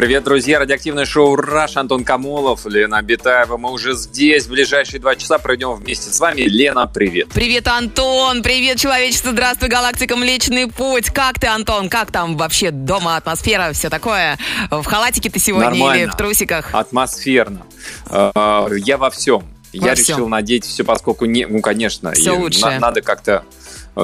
Привет, друзья! Радиоактивное шоу «Раш» Антон Камолов, Лена Абитаева. Мы уже здесь. В ближайшие два часа пройдем вместе с вами. Лена, привет! Привет, Антон! Привет, человечество! Здравствуй, галактика Млечный Путь! Как ты, Антон? Как там вообще дома атмосфера, все такое? В халатике ты сегодня Нормально. или в трусиках? Атмосферно. Э, Я во всем. Я Во решил всем. надеть все, поскольку не, ну, конечно, Всё и лучшее. на- надо как-то,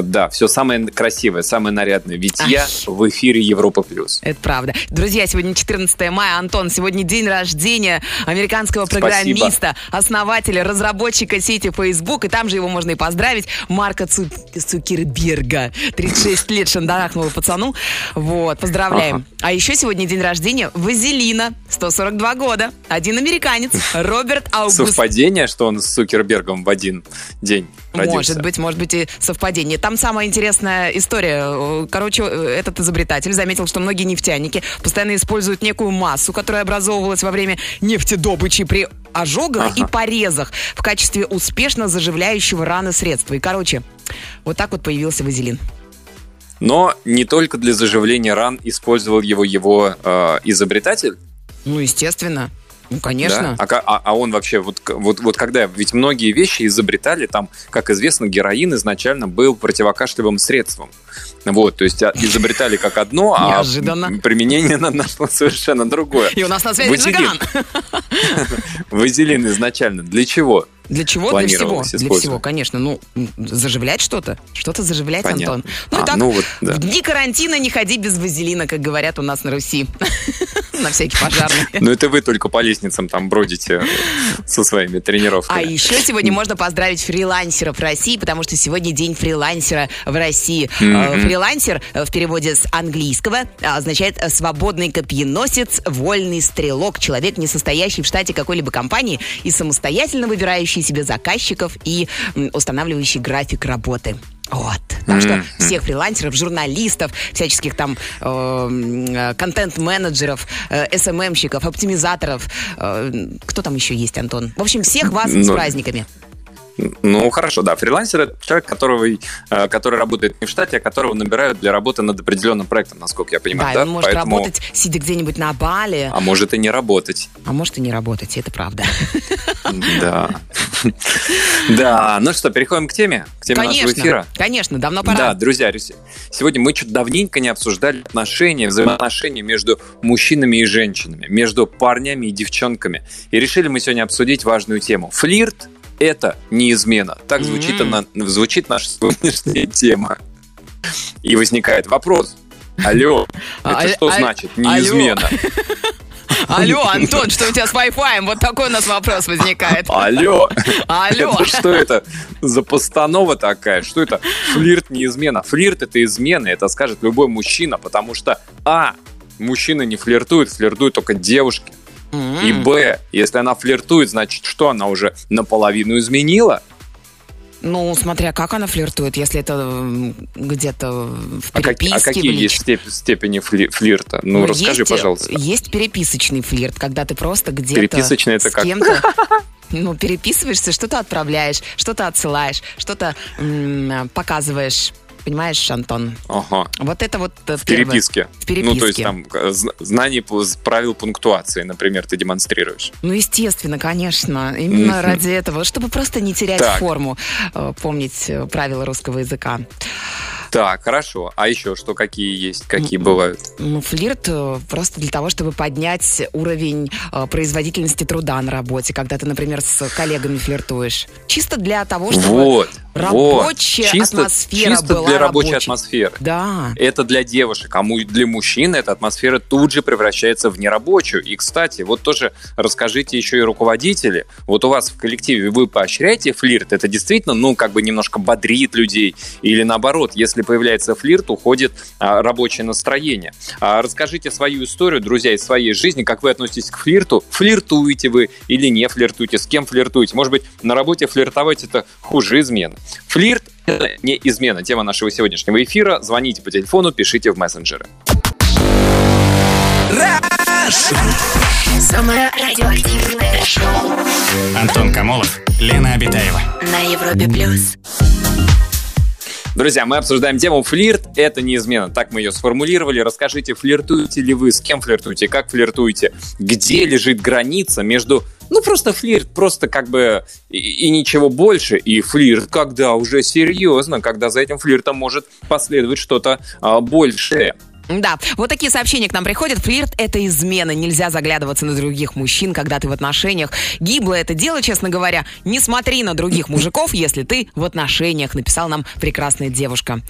да, все самое красивое, самое нарядное. Ведь я Ай. в эфире Европа плюс. Это правда. Друзья, сегодня 14 мая. Антон, сегодня день рождения американского Спасибо. программиста, основателя, разработчика сети Facebook. И там же его можно и поздравить. Марка Цу- Цукерберга. 36 лет шандарахнула пацану. Вот, поздравляем. А еще сегодня день рождения Вазелина. 142 года. Один американец. Роберт Аугуст. Совпадение, что он с Сукербергом в один день родился? Может быть, может быть и совпадение. Там самая интересная история. Короче, этот изобретатель заметил, что многие нефтяники постоянно используют некую массу, которая образовывалась во время нефтедобычи при ожогах Ага. и порезах в качестве успешно заживляющего раны средства. И, короче, вот так вот появился вазелин. Но не только для заживления ран использовал его его э, изобретатель, Ну, естественно. Ну, конечно. Да? А, а- а он вообще, вот, вот, вот когда, ведь многие вещи изобретали, там, как известно, героин изначально был противокашлевым средством. Вот, то есть а, изобретали как одно, а Неожиданно. применение на- нашло совершенно другое. И у нас на связи Вазелин. Вазелин изначально для чего? Для чего? Для всего. Для всего, конечно. Ну, заживлять что-то. Что-то заживлять, Понятно. Антон. Ну А, так, ну вот, да. в дни карантина не ходи без вазелина, как говорят у нас на Руси. На всякий пожарный. Ну это вы только по лестницам там бродите со своими А тренировками. еще сегодня можно поздравить фрилансеров России, потому что сегодня день фрилансера в России. Э, Фрилансер э, в переводе с английского э, означает свободный копьеносец, вольный стрелок, человек, не состоящий в штате какой-либо компании и самостоятельно выбирающий себе заказчиков и устанавливающий график работы. Вот. Так что Мгм. всех фрилансеров, журналистов, всяческих там э, контент-менеджеров, э, СММщиков, оптимизаторов, э, кто там еще есть, Антон? В общем, всех вас с Ну, праздниками. Ну, хорошо, да. Фрилансер — это человек, которого, э, который работает не в штате, а которого набирают для работы над определенным проектом, насколько я Да, понимаю. и Да, он может Поэтому- работать, сидя где-нибудь на Бали, А может и не работать. а может и не работать, это правда. Да. Да, ну что, переходим к теме, к теме нашего Конечно, эфира. конечно, давно Да, пора. друзья, рес- сегодня мы что-то давненько не обсуждали отношения, взаимоотношения между мужчинами и женщинами, между парнями и девчонками. И решили мы сегодня обсудить важную тему. Флирт – это не измена. Так звучит, М. она, звучит наша сегодняшняя тема. И возникает вопрос. Алло, это А- что а- значит? Не алло. измена. Алло, Антон, что у тебя с Wi-Fi? Вот такой у нас вопрос возникает. Алло. Алло. Это что это за постанова такая? Что это? Флирт не измена. Флирт это измена, это скажет любой мужчина, потому что А. Мужчины не флиртуют, флиртуют только девушки. И М. Б. Если она флиртует, значит что? Она уже наполовину изменила? Ну, смотря как она флиртует, если это где-то в А, как- переписке. а какие лич- есть степ- степени фли- флирта? Ну, Ну, расскажи, есть, э, пожалуйста. Есть переписочный флирт, когда ты просто где-то Переписочный это с как? кем-то ну, переписываешься, что-то отправляешь, что-то отсылаешь, что-то м, показываешь. Понимаешь, Антон? Ага. Вот это вот э, В переписке. В переписке. Ну, то есть там э, зн- знание правил пунктуации, например, ты демонстрируешь. Ну, естественно, конечно. Именно Мгм. ради этого, чтобы просто не терять Так. форму, э, помнить правила русского языка. Так, хорошо. А еще что, какие есть, какие бывают? Ну, флирт просто для того, чтобы поднять уровень э, производительности труда на работе, когда ты, например, с коллегами флиртуешь. Чисто для того, чтобы Вот, рабочая вот. Чисто, атмосфера чисто была для рабочей рабочей. атмосферы. Да. Это для девушек, а для мужчин эта атмосфера тут же превращается в нерабочую. И, кстати, вот тоже расскажите еще и руководители. Вот у вас в коллективе вы поощряете флирт? Это действительно, ну, как бы немножко бодрит людей? Или наоборот, если появляется флирт, уходит а, рабочее настроение? А, расскажите свою историю, друзья, из своей жизни, как вы относитесь к флирту? Флиртуете вы или не флиртуете? С кем флиртуете? Может быть, на работе флиртовать это хуже измены? Флирт – это не измена. Тема нашего сегодняшнего эфира. Звоните по телефону, пишите в мессенджеры. Антон Камолов, Лена Абитаева. На Европе Плюс. Друзья, мы обсуждаем тему флирт. Это не измена. Так мы ее сформулировали. Расскажите, флиртуете ли вы, с кем флиртуете, как флиртуете, где лежит граница между ну, просто флирт, просто как бы и, и ничего больше. И флирт, когда уже серьезно, когда за этим флиртом может последовать что-то а, большее. Да, вот такие сообщения к нам приходят. Флирт — это измена. Нельзя заглядываться на других мужчин, когда ты в отношениях. Гиблое это дело, честно говоря. Не смотри на других мужиков, если ты в отношениях, написал нам прекрасная девушка.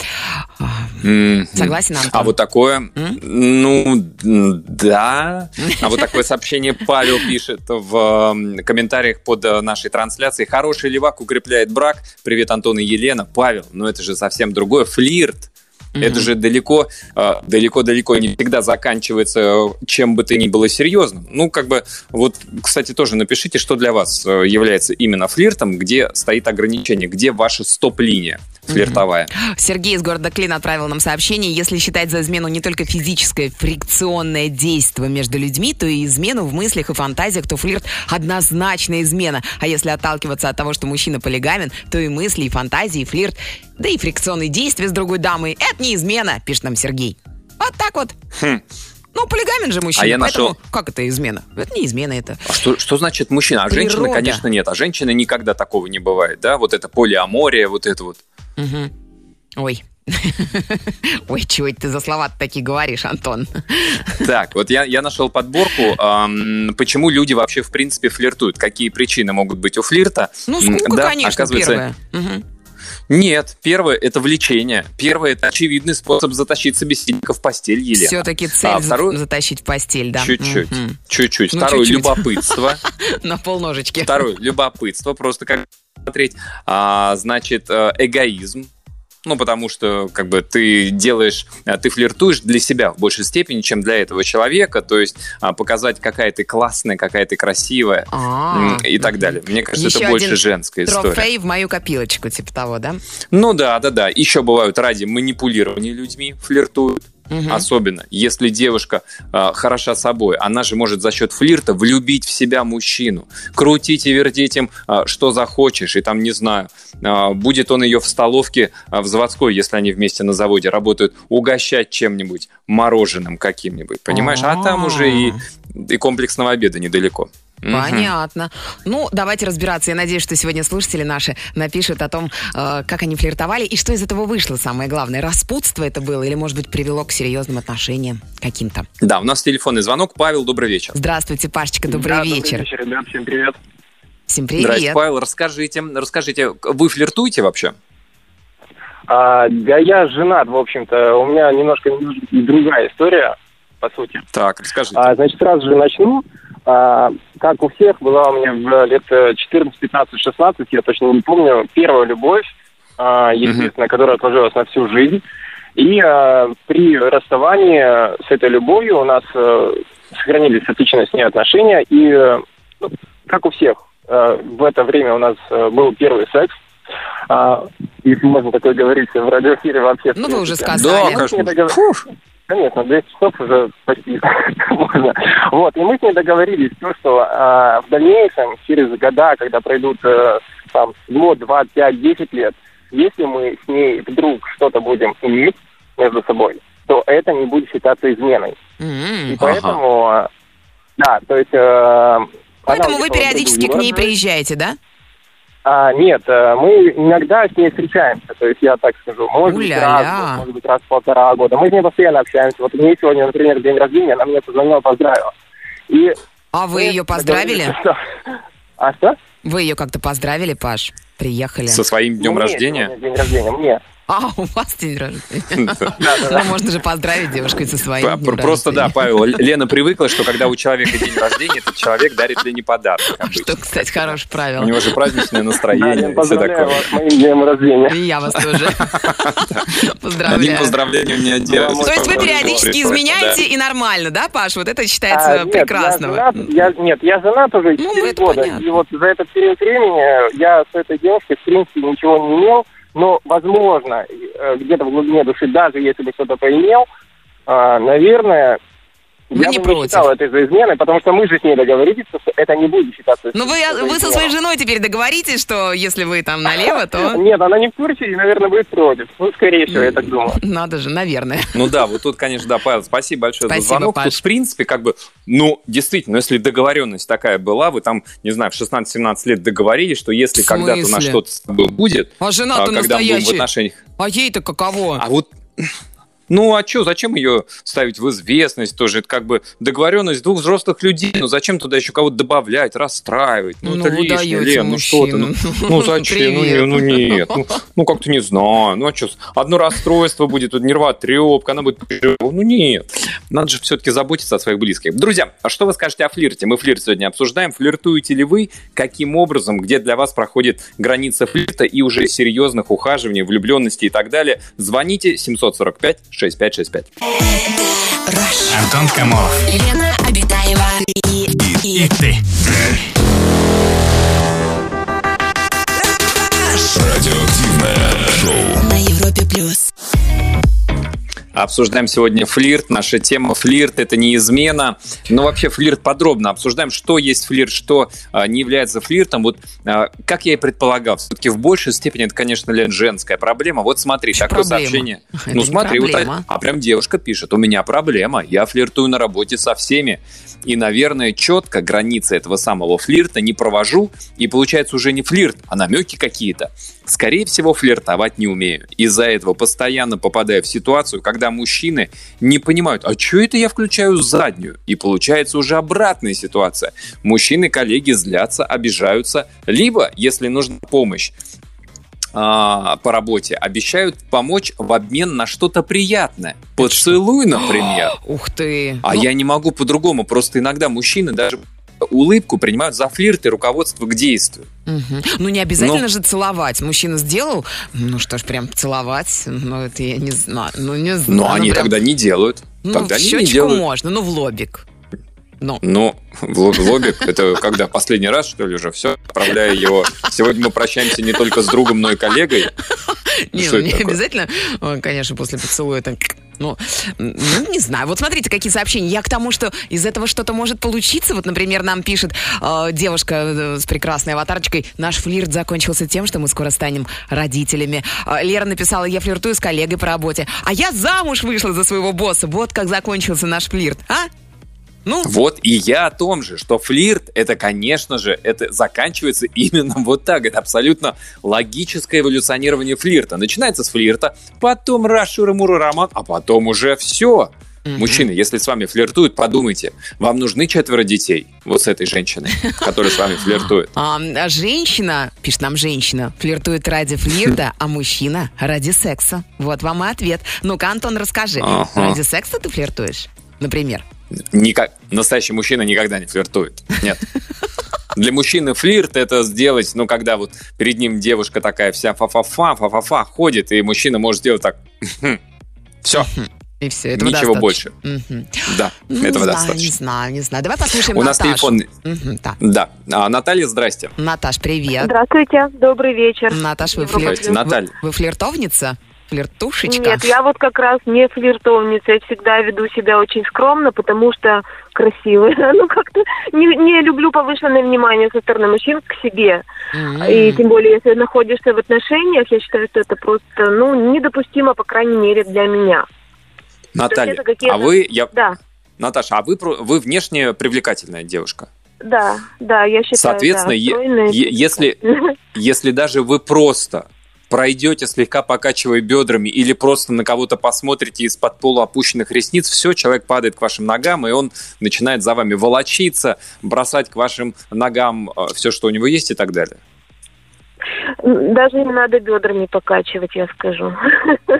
Согласен, Антон? А вот такое, ну, да. А вот такое сообщение Павел пишет в комментариях под э, нашей трансляцией. Хороший левак укрепляет брак. Привет, Антон и Елена. Павел, ну это же совсем другое. Флирт. Это же далеко, э, далеко-далеко не всегда заканчивается э, чем бы то ни было серьезным. Ну, как бы, вот, кстати, тоже напишите, что для вас э, является именно флиртом, где стоит ограничение, где ваша стоп-линия флиртовая. Сергей из города Клин отправил нам сообщение. Если считать за измену не только физическое фрикционное действие между людьми, то и измену в мыслях и фантазиях, то флирт однозначно измена. А если отталкиваться от того, что мужчина полигамен, то и мысли, и фантазии, и флирт, да и фрикционные действия с другой дамой – это не измена, пишет нам Сергей. Вот так вот. Ну, полигамен же мужчина, Хм. А я поэтому нашел- как это измена? Это не измена, это... А что, что значит мужчина? А женщины, Природа. конечно, нет. А женщины никогда такого не бывает, да? Вот это полиамория, вот это вот. Ой. Ой, чего это ты за слова такие говоришь, Антон? Так, вот я, я нашел подборку, ам, почему люди вообще в принципе флиртуют, какие причины могут быть у флирта. Ну, скука, да, конечно, оказывается, первое. Мгм. Нет, первое это влечение. Первое это очевидный способ затащить собеседника в постель, Елена. Все-таки цель А второе- затащить в постель, да. Чуть-чуть, Мгм. чуть-чуть. Ну, Второе любопытство. На полножечки. Второе любопытство, просто как смотреть. А, значит, э, эгоизм. Ну, потому что, как бы, ты делаешь, э, ты флиртуешь для себя в большей степени, чем для этого человека, то есть а, показать, какая ты классная, какая ты красивая А, и так далее. Мне кажется, Еще это больше женская история. Трофей в мою копилочку, типа того, да? Ну да, да, да. Еще бывают ради манипулирования людьми флиртуют. Особенно, если девушка э, хороша собой, она же может за счет флирта влюбить в себя мужчину, крутить и вертеть им, э, что захочешь, и там, не знаю, э, будет он ее в столовке э, в заводской, если они вместе на заводе работают, угощать чем-нибудь, мороженым каким-нибудь, понимаешь? А там уже и, и комплексного обеда недалеко. Понятно. Ну, давайте разбираться. Я надеюсь, что сегодня слушатели наши напишут о том, э, как они флиртовали и что из этого вышло, самое главное. Распутство это было или, может быть, привело к серьезным отношениям каким-то. Да, у нас телефонный звонок. Павел, добрый вечер. Здравствуйте, Пашечка, добрый Да, вечер. Добрый вечер, ребят, всем привет. Всем привет. Павел, расскажите, расскажите, вы флиртуете вообще? А, да я женат, в общем-то. У меня немножко другая история, по сути. Так, расскажите. А, значит, сразу же начну. А, как у всех, была у меня в лет э, 14, 15, 16, я точно не помню, первая любовь, а, естественно, которая отложилась на всю жизнь. И а, при расставании с этой любовью у нас э, сохранились отличные с ней отношения. И, э, ну, как у всех, э, в это время у нас был первый секс. А, если можно такое говорить в радиоэфире вообще. Ну, вы уже сказали. Да, конечно. Фух. Конечно, 200 часов уже почти можно. Вот, и мы с ней договорились, то, что а, в дальнейшем, через года, когда пройдут э, там год, два, пять, десять лет, если мы с ней вдруг что-то будем иметь между собой, то это не будет считаться изменой. М. И поэтому, э, да, то есть... э, Поэтому вы периодически к ней приезжаете, да? А, нет, э, мы иногда с ней встречаемся, то есть я так скажу, может быть раз, может быть раз в полтора года. Мы с ней постоянно общаемся. Вот у нее сегодня, например, день рождения, она мне позвонила, поздравила. И А вы ее поздравили? что- А что? Вы ее как-то поздравили, Паш? Приехали. Со своим днем Мне рождения? сегодня День рождения, мне. А, у вас день рождения. Ну, можно же поздравить девушку со своим днем Просто да. Павел, Лена привыкла, что когда у человека день рождения, этот человек дарит Лене подарок. Что, кстати, хорошее У правило. него же праздничное настроение и все такое. вас с моим днем рождения. И я вас тоже Одним поздравляю. поздравлением не отделаюсь. То есть вы периодически изменяете и нормально, да, Паш? Вот это А, считается женат, я, нет, я женат уже Ну, 4 это года. И вот за этот период времени я с этой девушкой, в принципе, ничего не имел. Но, возможно, э, где-то в глубине души, даже если бы что-то поимел, а, наверное, Вы я не бы против? не считал это за изменой, потому что мы же с ней договорились, что это не будет считаться. Ну, вы, вы со своей женой теперь договоритесь, что если вы там налево, то... Нет, она не в курсе и, наверное, будет против. Ну, скорее всего, я так думаю. Надо же, наверное. Ну да, вот тут, конечно, да, Павел, спасибо большое Спасибо, за звонок. Паш. Тут, в принципе, как бы, ну, действительно, если договоренность такая была, вы там, не знаю, в 16-17 лет договорились, что если когда-то у нас что-то с тобой будет, А жена-то в настоящая. отношениях... А ей-то каково? А вот, ну а что, зачем ее ставить в известность тоже? Это как бы договоренность двух взрослых людей. Ну зачем туда еще кого-то добавлять, расстраивать? Ну, Ну, это лишнее, Лен, ну что ты? Ну, ну зачем? Ну, не- Привет. ну нет, ну, ну как-то не знаю. Ну а что, одно расстройство будет, тут нервотрепка, она будет... Ну нет. Надо же все-таки заботиться о своих близких. Друзья, а что вы скажете о флирте? Мы флирт сегодня обсуждаем. Флиртуете ли вы? Каким образом? Где для вас проходит граница флирта и уже серьезных ухаживаний, влюбленности и так далее? Звоните 745-6565. Антон Камолов. Лена Обитаева и, и, И ты. Радиоактивное шоу. на Европе плюс. Обсуждаем сегодня флирт. Наша тема флирт – это не измена. Но вообще флирт подробно обсуждаем, что есть флирт, что а, не является флиртом. Вот а, как я и предполагал, все-таки в большей степени это, конечно, Лен, женская проблема. Вот смотри, Что такое проблема? сообщение. Это ну смотри, вот, а, а прям девушка пишет, у меня проблема, я флиртую на работе со всеми. И, наверное, четко границы этого самого флирта не провожу. И получается уже не флирт, а намеки какие-то. Скорее всего, флиртовать не умею. Из-за этого постоянно попадаю в ситуацию, когда мужчины не понимают, а что это я включаю заднюю? И получается уже обратная ситуация. Мужчины, коллеги злятся, обижаются. Либо, если нужна помощь, а, по работе обещают помочь в обмен на что-то приятное. Поцелуй, например. Ух ты. А Ну, я не могу по-другому. Просто иногда мужчины даже улыбку принимают за флирт и руководство к действию. мгм. Ну, не обязательно Ну. же целовать. Мужчина сделал, ну что ж, прям целовать, ну, это я не знаю. Ну, не знаю. Но они прям- тогда не делают. Ну, тогда в они не щечку делают. можно, ну, в лобик. Ну, Ну, в лобик, это когда последний раз, что ли, уже все, отправляю его. Сегодня мы прощаемся не только с другом, но и коллегой. не, ну, не такое? обязательно, э, конечно, после поцелуя там, ну, ну, не знаю. Вот смотрите, какие сообщения. Я к тому, что из этого что-то может получиться. Вот, например, нам пишет э, девушка э, с прекрасной аватарочкой. Наш флирт закончился тем, что мы скоро станем родителями. Э, Лера написала, я флиртую с коллегой по работе. А я замуж вышла за своего босса. Вот как закончился наш флирт. А? Ну, Вот и я о том же, что флирт, это, конечно же, это заканчивается именно вот так. Это абсолютно логическое эволюционирование флирта. Начинается с флирта, потом раз шуры-муры роман, а потом уже все. Мужчины, если с вами флиртуют, подумайте, вам нужны четверо детей вот с этой женщиной, которая с вами флиртует. А, а женщина, пишет нам женщина, флиртует ради флирта, а мужчина ради секса. Вот вам и ответ. Ну-ка, Антон, расскажи. Ради секса ты флиртуешь? Например. Никак, настоящий мужчина никогда не флиртует. Нет. Для мужчины флирт это сделать, ну, когда вот перед ним девушка такая вся фа-фа-фа, фа-фа-фа ходит, и мужчина может сделать так. Все, И все, этого ничего достаточно. больше. Да, Ну, этого не достаточно. не знаю, не знаю. Давай послушаем У нас телефон. Да. Да. А, Наталья, здрасте. Наташ, привет. Здравствуйте, добрый вечер. Наташ, вы, флир- Здрасте, Наталья. вы, вы флиртовница? Флиртушечка? Нет, я вот как раз не флиртовница, я всегда веду себя очень скромно, потому что красивая. Ну, как-то не, не люблю повышенное внимание со стороны мужчин к себе. М. И тем более, если находишься в отношениях, я считаю, что это просто, ну, недопустимо, по крайней мере, для меня. Наталья, а вы, я, Да, Наташа, а вы, про- вы внешне привлекательная девушка. да, да, я считаю, Соответственно, да, е- е- если, если даже вы просто пройдете, слегка покачивая бедрами, или просто на кого-то посмотрите из-под полуопущенных ресниц, все, человек падает к вашим ногам, и он начинает за вами волочиться, бросать к вашим ногам все, что у него есть, и так далее. Даже не надо бедрами покачивать, я скажу.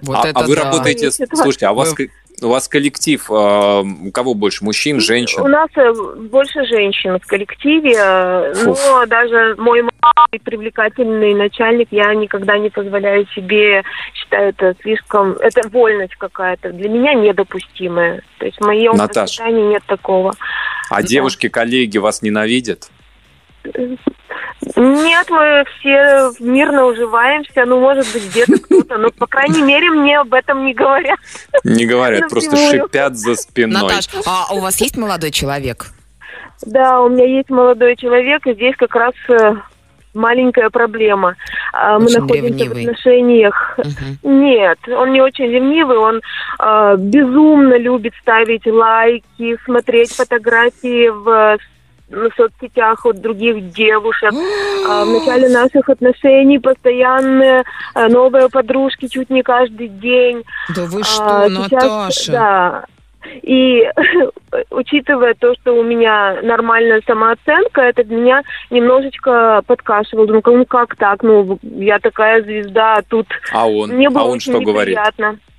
Вот а, это а вы да. работаете, слушайте, а у вас, Вы- у вас коллектив, э, у кого больше, мужчин, У женщин? нас э, больше женщин в коллективе, э, Фуф. но даже мой молодой привлекательный начальник, я никогда не позволяю себе, считаю это слишком, это вольность какая-то, для меня недопустимая. То есть в моем Наташ. воспитании нет такого. А девушки-коллеги вас ненавидят? Нет, мы все мирно уживаемся. Ну, может быть, где-то кто-то. Но, по крайней мере, мне об этом не говорят. Не говорят, просто шипят за спиной. Наташ, а у вас есть молодой человек? Да, у меня есть молодой человек, и здесь как раз э, маленькая проблема. А, Мы Очень находимся ревнивый. в отношениях. Мгм. Нет, он не очень ревнивый, он э, безумно любит ставить лайки, смотреть фотографии в на соцсетях от других девушек. А в начале наших отношений постоянные э, новые подружки чуть не каждый день. Да вы А, что, сейчас, Наташа? Да. И учитывая то, что у меня нормальная самооценка, это меня немножечко подкашивало. Думаю, ну как так? Ну, я такая звезда, а тут А он? мне было а он что говорит? неприятно. А,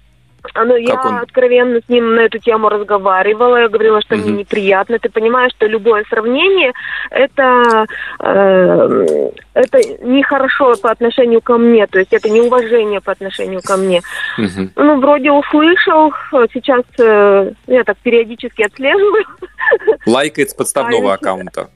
Ну, я он? откровенно с ним на эту тему разговаривала. Я говорила, что мне Мгм. неприятно. Ты понимаешь, что любое сравнение это, э, это нехорошо по отношению ко мне. То есть это неуважение по отношению ко мне. Мгм. Ну, вроде услышал. Сейчас э, я так периодически отслеживаю. Лайкает с подставного аккаунта.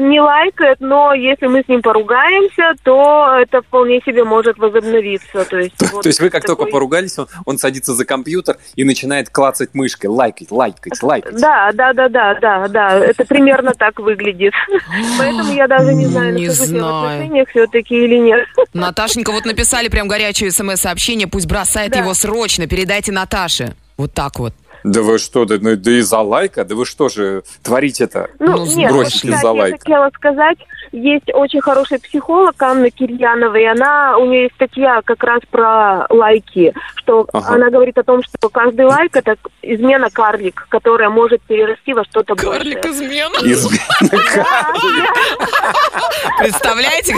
Не лайкает, но если мы с ним поругаемся, то это вполне себе может возобновиться. То есть, вот То есть вы как только такой- поругались, он, он садится за компьютер и начинает клацать мышкой, лайкать, лайкать, лайкать. Да, да, да, да, да, да. Это примерно так выглядит. Поэтому я даже не знаю, Не я в знаю. отношениях все-таки или нет. Наташенька, вот написали прям горячее смс-сообщение, пусть бросает Да. его срочно, передайте Наташе. Вот так вот. Да вы что, да, ну, да из-за лайка? Да вы что же творите-то? Ну, Ну, нет, кстати, за я лайк. хотела сказать, есть очень хороший психолог Анна Кирьянова, и она, у нее есть статья как раз про лайки, что Ага. она говорит о том, что каждый лайк это измена карлик, которая может перерасти во что-то большее. измена. Представляете?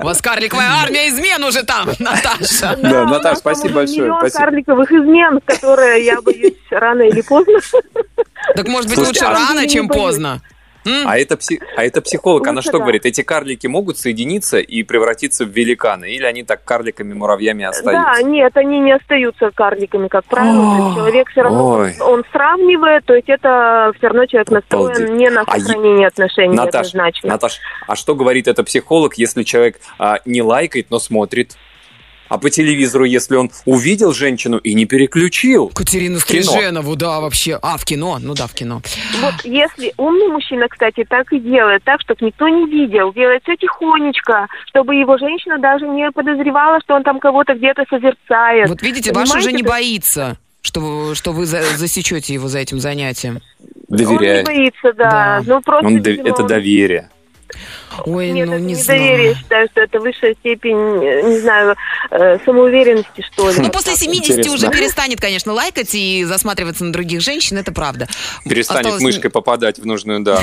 У вас карликовая армия измен уже там, Наташа. Да, у Наташ, нас там спасибо большое. Миллион карликовых измен, которые, я боюсь, рано или поздно. Так может быть лучше рано, чем поздно. А это, пси- а это психолог, она что да. говорит? Эти карлики могут соединиться и превратиться в великаны? Или они так карликами, муравьями Да, остаются? нет, они не остаются карликами, как правило. То есть человек все равно, Ой. он сравнивает, то есть это все равно человек настроен Обалдеть. не на А сохранение отношений Наташ, однозначно. Наташ, а что говорит это психолог, если человек а, не лайкает, но смотрит? А по телевизору, если он увидел женщину и не переключил? Катерину. Стриженову, да, вообще. А, в кино? Ну да, в кино. Вот если умный мужчина, кстати, так и делает, так, чтобы никто не видел, делает все тихонечко, чтобы его женщина даже не подозревала, что он там кого-то где-то созерцает. Вот видите, ваш уже не боится, что, вы- что вы за- засечете его за этим занятием. Он не Доверяет. боится, да. Да. Ну, просто, Он видимо, это он- доверие. Ой, Нет, ну это не недоверие, знаю. я считаю, что это высшая степень, э, не знаю, э, самоуверенности, что ли. Ну, после так вот. 70 Интересно. уже перестанет, конечно, лайкать и засматриваться на других женщин, это правда. Перестанет Осталось- мышкой попадать в нужную, да,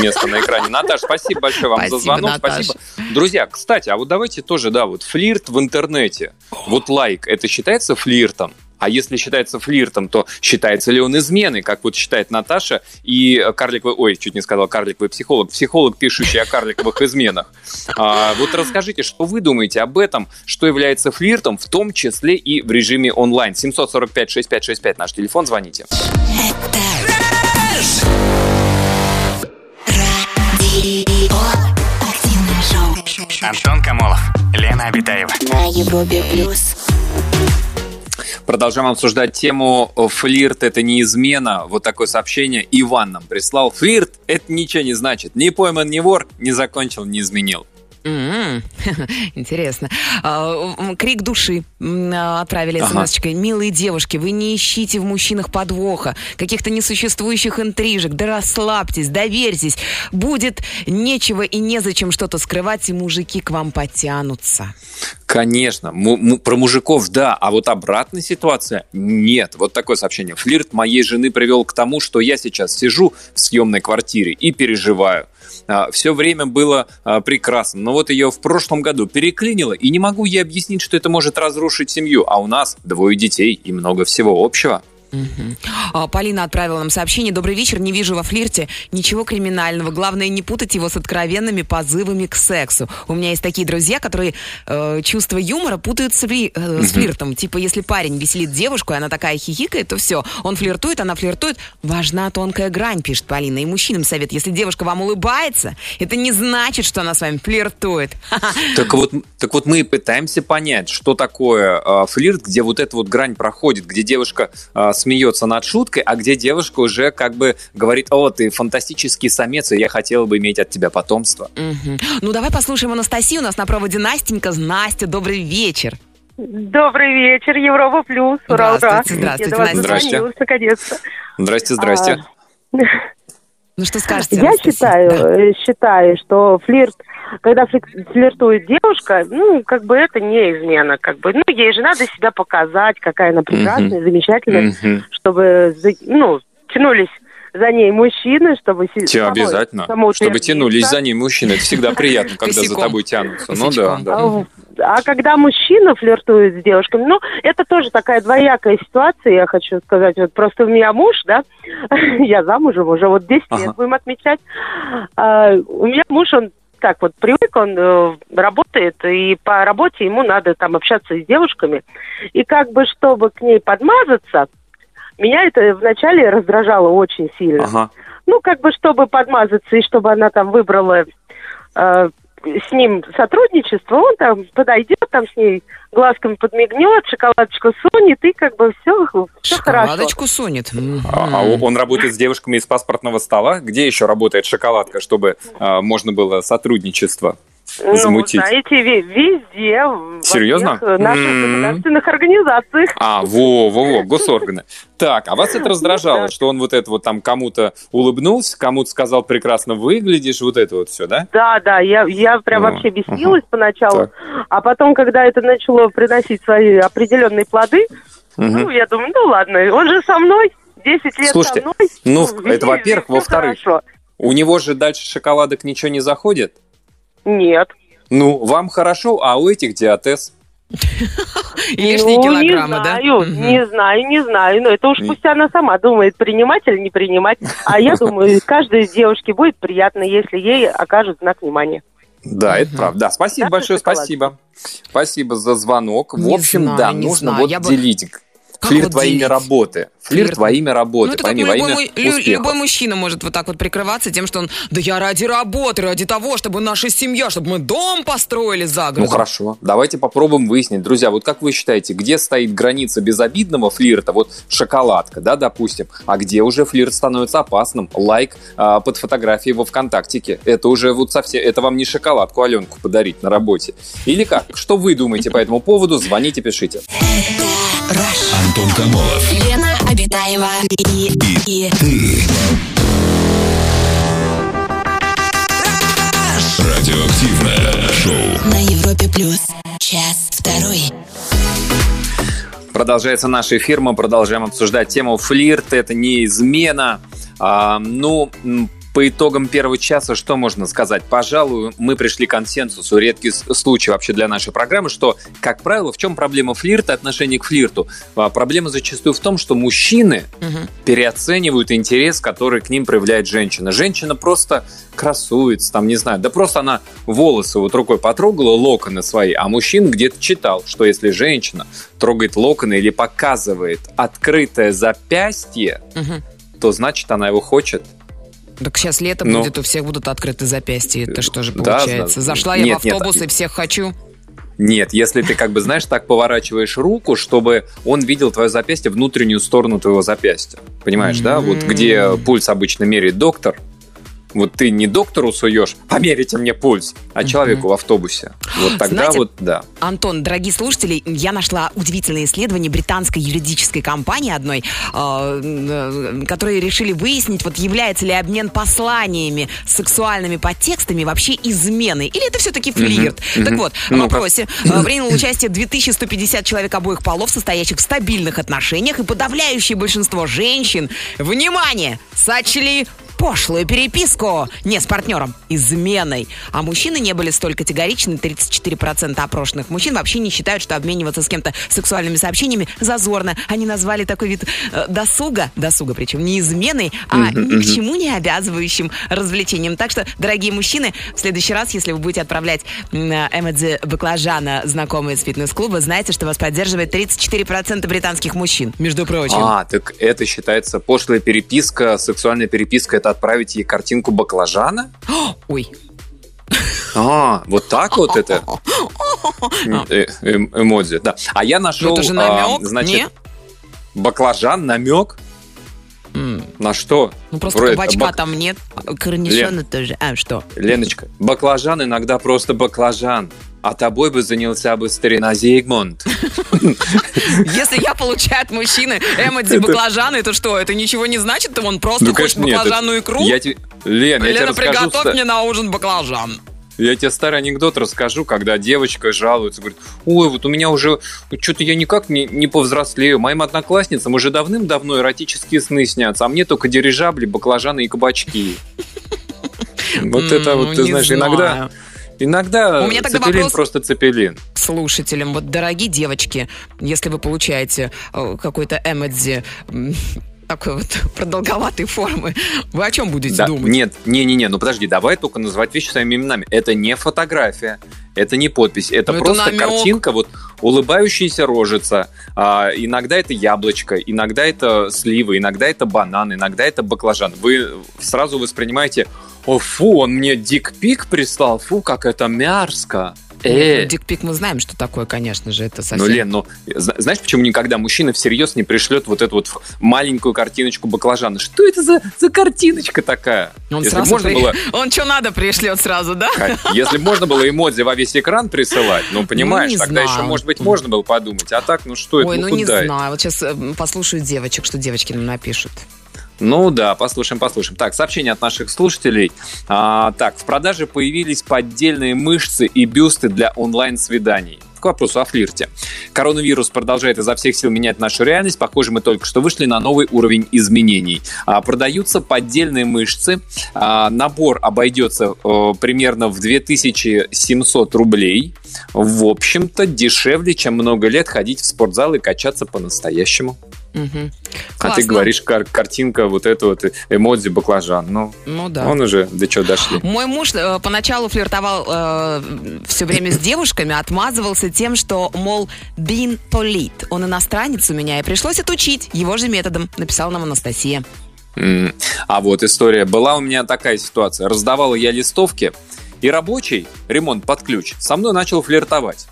место на экране. Наташ, спасибо большое вам за Спасибо, звонок. Наташ. Спасибо. Друзья, кстати, а вот давайте тоже, да, вот флирт в интернете. Вот лайк, это считается флиртом? А если считается флиртом, то считается ли он изменой, как вот считает Наташа и э, карликовый, ой, чуть не сказал карликовый психолог, психолог, пишущий о карликовых изменах. А, вот расскажите, что вы думаете об этом, что является флиртом, в том числе и в режиме онлайн. 745-6565 наш телефон, звоните. Антон Камолов, Лена Обитаева. На Европе плюс. Продолжаем обсуждать тему э, «Флирт – это не измена». Вот такое сообщение Иван нам прислал. «Флирт – это ничего не значит. Не пойман, не вор, не закончил, не изменил». М, Интересно. А, Крик души отправили Ага. смс-очкой. Милые девушки, вы не ищите в мужчинах подвоха, каких-то несуществующих интрижек. Да расслабьтесь, доверьтесь. Будет нечего и незачем что-то скрывать, и мужики к вам потянутся. Конечно, про мужиков да, а вот обратная ситуация нет. Вот такое сообщение. Флирт моей жены привел к тому, что я сейчас сижу в съемной квартире и переживаю. Все время было а, прекрасно, но вот ее в прошлом году переклинило, и не могу ей объяснить, что это может разрушить семью, а у нас двое детей и много всего общего. А, Полина отправила нам сообщение. Добрый вечер, не вижу во флирте ничего криминального. Главное, не путать его с откровенными позывами к сексу. У меня есть такие друзья, которые э, чувство юмора путают с, фли- э, с флиртом. Типа, если парень веселит девушку, и она такая хихикает, то все. Он флиртует, она флиртует. Важна тонкая грань, пишет Полина. И мужчинам совет. Если девушка вам улыбается, это не значит, что она с вами флиртует. Так вот, так вот мы и пытаемся понять, что такое э, флирт, где вот эта вот грань проходит, где девушка э, смеется над шуткой, а где девушка уже как бы говорит, о, ты фантастический самец, и я хотела бы иметь от тебя потомство. Мгм. Ну, давай послушаем Анастасию. У нас на проводе Настенька. Настя, добрый вечер. Добрый вечер, Европа Плюс. Ура, ура. Здравствуйте, здравствуйте, Я до вас Настя. Здрасте. Здрасте, здрасте. Ну, что скажете, Я Анастасия? считаю, Да. э, считаю, что флирт, когда фли- флиртует девушка, ну, как бы это не измена, как бы, ну, ей же надо себя показать, какая она прекрасная, замечательная, Мгм. чтобы, ну, тянулись за ней мужчины, чтобы... Те самой обязательно, чтобы тянулись за ней мужчины. Это всегда приятно, когда за тобой тянутся. Ну да, да. А, когда мужчина флиртует с девушками, ну, это тоже такая двоякая ситуация, я хочу сказать. Вот просто у меня муж, да, я замужем уже, вот 10 Ага. лет будем отмечать. А, у меня муж, он так вот привык, он э, работает, и по работе ему надо там общаться с девушками. И как бы, чтобы к ней подмазаться, меня это вначале раздражало очень сильно. Ага. Ну, как бы, чтобы подмазаться и чтобы она там выбрала э, с ним сотрудничество, он там подойдет, там с ней глазками подмигнет, шоколадочку сунет, и как бы все, все хорошо. Шоколадочку сунет. Мгм. А, а он работает с девушками из паспортного стола? Где еще работает шоколадка, чтобы а, можно было сотрудничество Ну, замутить? знаете, ве- везде, Серьезно? э, наших М. государственных организациях. А, во, во, во, госорганы. Так, а вас это раздражало, Так. что он вот это вот там кому-то улыбнулся, кому-то сказал прекрасно выглядишь, вот это вот все, да? Да, да, я, я прям вообще бесилась поначалу, а потом, когда это начало приносить свои определенные плоды, ну, я думаю, ну ладно, он же со мной, 10 лет Слушайте, со мной. ну, везде это во-первых. Во-вторых. У него же дальше шоколадок ничего не заходит? Нет. Ну, вам хорошо, а у этих диатез. И лишние ну, килограммы, не знаю, не знаю, не знаю. Но это уж пусть она сама думает, принимать или не принимать. А я думаю, каждой девушке будет приятно, если ей окажут знак внимания. Да, это правда. Да, спасибо большое, спасибо. Спасибо за звонок. В общем, да, нужно вот делить. Как Флирт вот во имя работы. Флирт Флирт. во имя работы. Ну, это Пойми, во имя успеха. любой мужчина может вот так вот прикрываться тем, что он, да я ради работы, ради того, чтобы наша семья, чтобы мы дом построили за городом. Ну хорошо, давайте попробуем выяснить. Друзья, вот как вы считаете, где стоит граница безобидного флирта, вот шоколадка, да, допустим, а где уже флирт становится опасным? Лайк а, под фотографией во ВКонтактике. Это уже вот совсем, это вам не шоколадку Аленку подарить на работе. Или как? Что вы думаете по этому поводу? Звоните, пишите. Антон Камолов. Лена Обитаева и, и Радиоактивное шоу. на Европе плюс. Час второй. Продолжается наш эфир, мы продолжаем обсуждать тему флирт, это не измена. А, ну, по итогам первого часа что можно сказать? Пожалуй, мы пришли к консенсусу, редкий случай вообще для нашей программы, что, как правило, в чем проблема флирта, отношение к флирту? А, проблема зачастую в том, что мужчины Мгм. переоценивают интерес, который к ним проявляет женщина. Женщина просто красуется, там, не знаю, да просто она волосы вот рукой потрогала, локоны свои, а мужчина где-то читал, что если женщина трогает локоны или показывает открытое запястье, Мгм. то значит она его хочет. Так сейчас лето Ну. будет, у всех будут открыты запястья. Это что же получается? да. Зашла я Нет, в нет. автобус и всех хочу. Нет, если ты как бы, знаешь, так поворачиваешь руку, чтобы он видел твое запястье, внутреннюю сторону твоего запястья. Понимаешь, да? Вот где пульс обычно меряет доктор, вот ты не доктору суешь, померите мне пульс, а человеку в автобусе. Вот тогда Знаете, вот, да. Антон, дорогие слушатели, я нашла удивительное исследование британской юридической компании одной, э, э, которые решили выяснить, вот является ли обмен посланиями сексуальными подтекстами вообще изменой, или это все-таки флирт. Так вот, в Ну-ка. вопросе э, приняло участие 2150 человек обоих полов, состоящих в стабильных отношениях, и подавляющее большинство женщин, внимание, сочли пошлую переписку не с партнером, изменой. А мужчины не были столь категоричны. 34% опрошенных мужчин вообще не считают, что обмениваться с кем-то сексуальными сообщениями зазорно. Они назвали такой вид э, досуга, досуга причем не изменой, а ни к чему не обязывающим развлечением. Так что, дорогие мужчины, в следующий раз, если вы будете отправлять эмодзи баклажана, знакомые из фитнес-клуба, знайте, что вас поддерживает 34% британских мужчин, между прочим. А, так это считается пошлая переписка, сексуальная переписка, это отправить ей картинку баклажана? Ой, А, вот так вот это э, э, эмодзи, да. А я нашел, Ну, же а, значит, баклажан, намек. На что? ну просто Вроде кабачка бак- там нет, корнишона тоже. А, что? Леночка, баклажан иногда просто баклажан. А тобой бы занялся бы старина Зигмунд. Если я получаю от мужчины эмодзи баклажаны, то что, это ничего не значит? То он просто хочет Ну, нет, баклажанную икру? Я тебе, Лен, я тебе Лена, приготовь мне на ужин баклажан. Я тебе старый анекдот расскажу, когда девочка жалуется, говорит, ой, вот у меня уже, что-то я никак не, не повзрослею, моим одноклассницам уже давным-давно эротические сны снятся, а мне только дирижабли, баклажаны и кабачки. Вот это вот, ты не знаешь, иногда, иногда У меня тогда цепелин вопрос- просто цепелин. К слушателям, вот, дорогие девочки, если вы получаете э, какой-то эмодзи такой вот продолговатой формы, вы о чем будете Да, думать? Нет, не-не-не, ну подожди, давай только называть вещи своими именами. Это не фотография, это не подпись, это Ну, это просто намек. картинка, вот улыбающаяся рожица. А, иногда это яблочко, иногда это сливы, иногда это банан, иногда это баклажан. Вы сразу воспринимаете, о, фу, он мне дикпик прислал, фу, как это мерзко. Э, Ну, Дикпик мы знаем, что такое, конечно же, это совсем... ну, Лен, ну, зна- знаешь, почему никогда мужчина всерьез не пришлет вот эту вот маленькую картиночку баклажана? Что это за, за картиночка такая? Он Если сразу можно при- было... Он что надо пришлет сразу, да? Если можно было эмодзи во весь экран присылать, ну, понимаешь, не тогда знаю. еще, может быть, можно было подумать. А так, ну что это, Ой, ну ну не это? знаю. Вот сейчас послушаю девочек, что девочки нам напишут. Ну да, послушаем, послушаем. Так, сообщение от наших слушателей. А, так, в продаже появились поддельные мышцы и бюсты для онлайн-свиданий. К вопросу о флирте. Коронавирус продолжает изо всех сил менять нашу реальность. Похоже, мы только что вышли на новый уровень изменений. А, продаются поддельные мышцы. А, набор обойдется э, примерно в 2700 рублей. В общем-то, дешевле, чем много лет ходить в спортзал и качаться по-настоящему. Мгм. А ты говоришь, кар- картинка вот это вот эмодзи баклажан. Ну, Ну да. он уже до чего дошли. Мой муж э, поначалу флиртовал все время с девушками, отмазывался тем, что, мол, бин полит. Он иностранец у меня, и пришлось отучить его же методом, написала нам Анастасия. М. А вот история. Была у меня такая ситуация. Раздавала я листовки, и рабочий, ремонт под ключ, со мной начал флиртовать.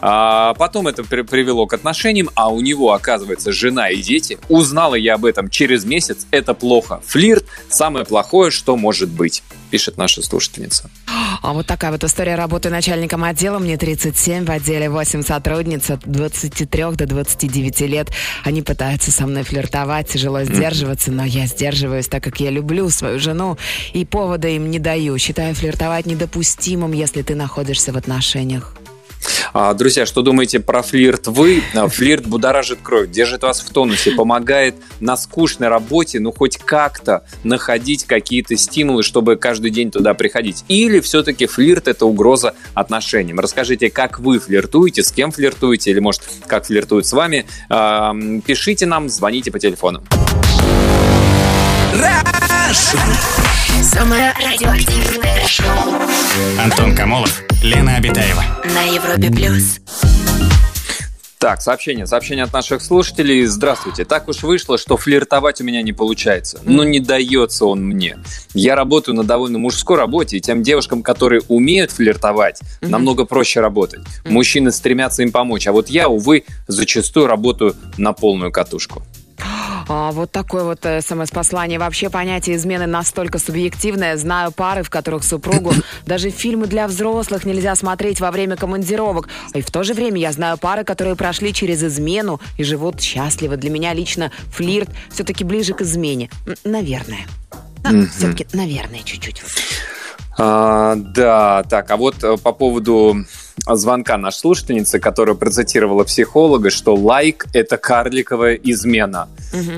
А потом это при- привело к отношениям, а у него, оказывается, жена и дети. Узнала я об этом через месяц. Это плохо. Флирт – самое плохое, что может быть, пишет наша слушательница. А вот такая вот история работы начальником отдела. Мне 37, в отделе 8 сотрудниц от 23 до 29 лет. Они пытаются со мной флиртовать, тяжело сдерживаться, но я сдерживаюсь, так как я люблю свою жену и повода им не даю. Считаю флиртовать недопустимым, если ты находишься в отношениях. А, Друзья, что думаете про флирт вы? А, Флирт будоражит кровь, держит вас в тонусе, помогает на скучной работе, ну, хоть как-то находить какие-то стимулы, чтобы каждый день туда приходить. Или все-таки флирт – это угроза отношениям? Расскажите, как вы флиртуете, с кем флиртуете, или, может, как флиртуют с вами. Пишите нам, звоните по телефону. Самое радиоактивное шоу Антон Камолов, Лена Обитаева. на Европе плюс. Так, сообщение. Сообщение от наших слушателей. Здравствуйте. Так уж вышло, что флиртовать у меня не получается. Но не дается он мне. Я работаю на довольно мужской работе, и тем девушкам, которые умеют флиртовать, намного проще работать. Мужчины стремятся им помочь. А вот я, увы, зачастую работаю на полную катушку. А, вот такое вот э, смс-послание. Вообще понятие измены настолько субъективное. Знаю пары, в которых супругу даже фильмы для взрослых нельзя смотреть во время командировок. И в то же время я знаю пары, которые прошли через измену и живут счастливо. Для меня лично флирт все-таки ближе к измене. Наверное. Все-таки, наверное, чуть-чуть. А, да, так, а вот э, по поводу звонка наша слушательница, которая процитировала психолога, что лайк – это карликовая измена.